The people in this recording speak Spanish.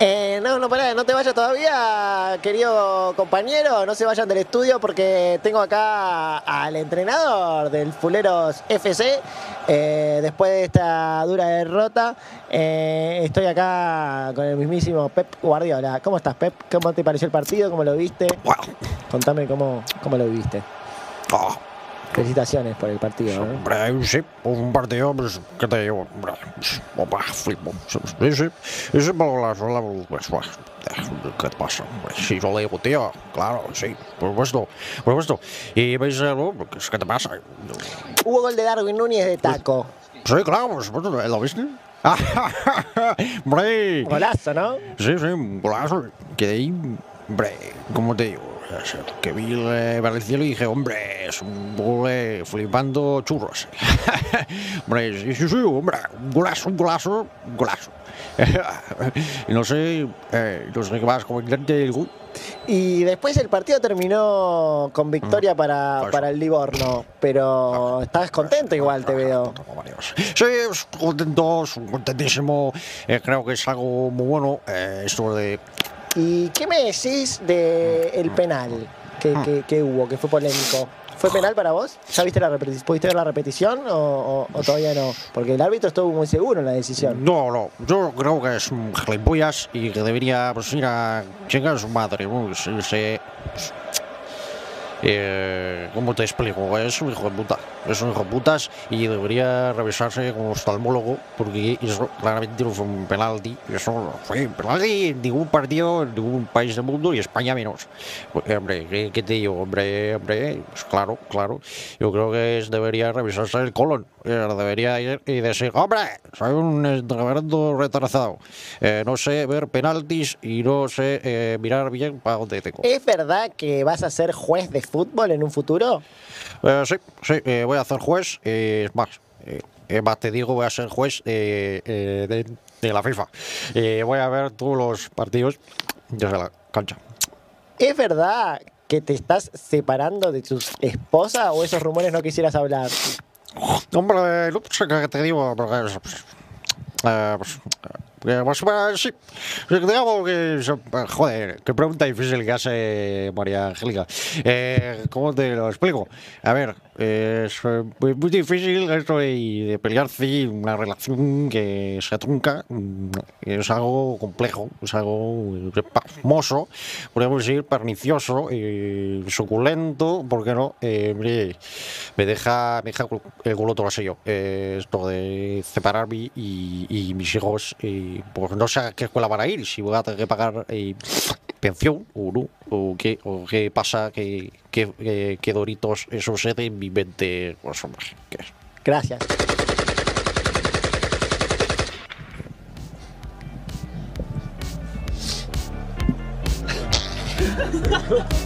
Eh, no, no, pará, no te vayas todavía, querido compañero. No se vayan del estudio porque tengo acá al entrenador del Fuleros FC. Eh, después de esta dura derrota, eh, estoy acá con el mismísimo Pep Guardiola. ¿Cómo estás, Pep? ¿Cómo te pareció el partido? ¿Cómo lo viste? Wow. Contame cómo, cómo lo viste. Ah, Felicitaciones por el partido. ¿eh? hombre, sí, pues un partido, pues, ¿qué te digo? Hombre, pues, opa, flipo. Sí, sí, sí, por la sola, pues, pues, ¿qué te pasa? Hombre, sí, yo le digo, tío, claro, sí, por supuesto, por supuesto. Y algo, pues, ¿qué te pasa? Hubo gol de Darwin Núñez de taco. Sí, claro, por supuesto, ¿lo viste? hombre, Golazo, ¿no? sí, sí, un golazo. Quedé ahí, hombre, ¿cómo te digo? Que vi el cielo y dije, hombre, es un gol eh, flipando churros. hombre, sí, sí, sí, hombre, un golazo, un golazo, un golazo. y no sé, eh, no sé qué más comentarte el gol. Y después el partido terminó con victoria para, Pues- para el Livorno, pero estás contento igual, te veo. Sí, contento, contentísimo. Eh, creo que es algo muy bueno eh, esto de ¿Y qué me decís del penal que, que- hubo, que fue polémico? ¿Fue penal para vos? ¿Ya viste la? ¿Pudiste ver la repetición o, todavía no? Porque el árbitro estuvo muy seguro en la decisión. No, no, yo creo que es un gilipollas y que debería pues, ir a chingar a su madre. ¿no? Se- se- pues, eh, ¿Cómo te explico? Es un hijo de puta. Es un hijo de putas y debería revisarse con un oftalmólogo porque eso claramente no fue un penalti. Eso no fue un penalti en ningún partido, en ningún país del mundo y España menos. Pues, hombre, ¿qué, qué te digo? Hombre, hombre, pues claro, claro. Yo creo que es- debería revisarse el colon. Eh, Debería ir y decir, hombre, soy un reverendo retrasado. Eh, no sé ver penaltis y no sé eh, mirar bien para dónde tengo. ¿Es verdad que vas a ser juez de fútbol en un futuro? Eh, sí, sí, eh, voy a hacer juez. eh, es más, eh, más, te digo, voy a ser juez eh, de, de la FIFA. Voy a ver todos los partidos desde la cancha. ¿Es verdad que te estás separando de tu esposa o esos rumores no quisieras hablar? Hombre, no sé qué te digo, pues, eh, pues, eh, pues, sí, digamos que, joder, qué pregunta difícil que hace María Angélica. Eh, ¿Cómo te lo explico? A ver, es eh, muy difícil esto de, pelearse una relación que se trunca. mm, Es algo complejo, es algo pasmoso, podemos decir pernicioso, eh, suculento, ¿por qué no? Eh, hombre, me deja, me deja el culo todo yo. Eh, esto de separarme y, y mis hijos, eh, pues no sé a qué escuela van a ir, si voy a tener que pagar eh, pensión o no, o qué, o qué pasa, que, que, que, que Doritos eso sucede en mi mente. Pues, ¿qué? Gracias.